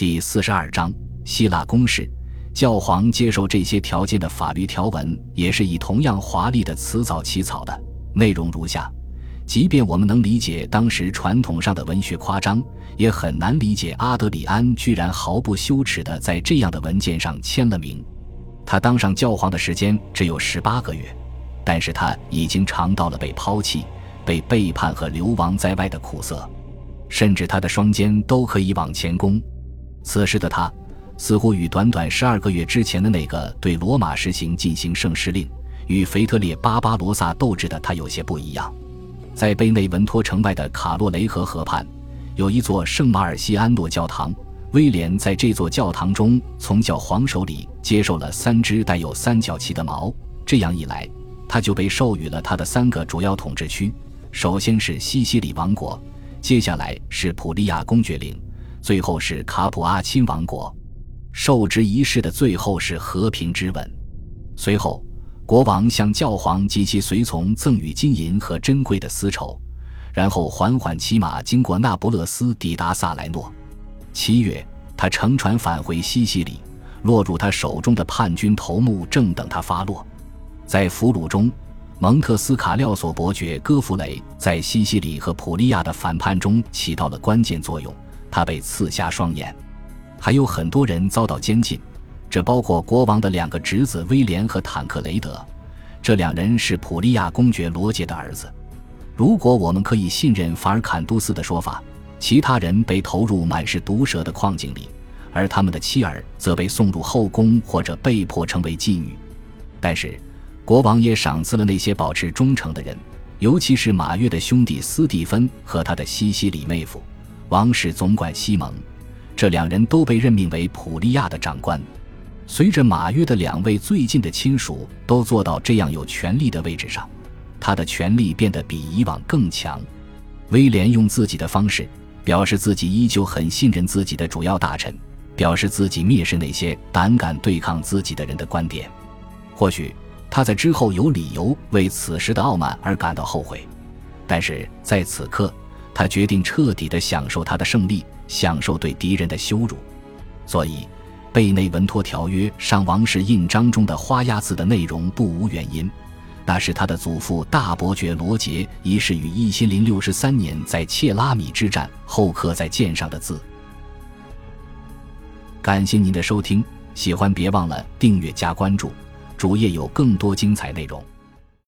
第四十二章希腊公式。教皇接受这些条件的法律条文也是以同样华丽的词藻起草的，内容如下：即便我们能理解当时传统上的文学夸张，也很难理解阿德里安居然毫不羞耻地在这样的文件上签了名。他当上教皇的时间只有十八个月，但是他已经尝到了被抛弃、被背叛和流亡在外的苦涩，甚至他的双肩都可以往前弓。此时的他，似乎与短短十二个月之前的那个对罗马实行进行圣师令、与腓特烈巴巴罗萨斗智的他有些不一样。在贝内文托城外的卡洛雷河河畔，有一座圣马尔西安诺教堂。威廉在这座教堂中从教皇手里接受了三只带有三角旗的矛，这样一来，他就被授予了他的三个主要统治区：首先是西西里王国，接下来是普利亚公爵领。最后是卡普阿亲王国，受职仪式的最后是和平之吻。随后，国王向教皇及其随从赠予金银和珍贵的丝绸，然后缓缓骑马经过那不勒斯，抵达萨莱诺。七月，他乘船返回西西里，落入他手中的叛军头目正等他发落。在俘虏中，蒙特斯卡廖索伯爵戈弗雷在西西里和普利亚的反叛中起到了关键作用。他被刺瞎双眼，还有很多人遭到监禁，这包括国王的两个侄子威廉和坦克雷德，这两人是普利亚公爵罗杰的儿子。如果我们可以信任法尔坎杜斯的说法，其他人被投入满是毒蛇的矿井里，而他们的妻儿则被送入后宫或者被迫成为妓女。但是，国王也赏赐了那些保持忠诚的人，尤其是马约的兄弟斯蒂芬和他的西西里妹夫。王室总管西蒙，这两人都被任命为普利亚的长官。随着马约的两位最近的亲属都坐到这样有权力的位置上，他的权力变得比以往更强。威廉用自己的方式表示自己依旧很信任自己的主要大臣，表示自己蔑视那些胆敢对抗自己的人的观点。或许他在之后有理由为此时的傲慢而感到后悔，但是在此刻。他决定彻底的享受他的胜利，享受对敌人的羞辱。所以，贝内文托条约上王室印章中的花押字的内容不无原因，那是他的祖父大伯爵罗杰一世于一千零六十三年在切拉米之战后刻在剑上的字。感谢您的收听，喜欢别忘了订阅加关注，主页有更多精彩内容。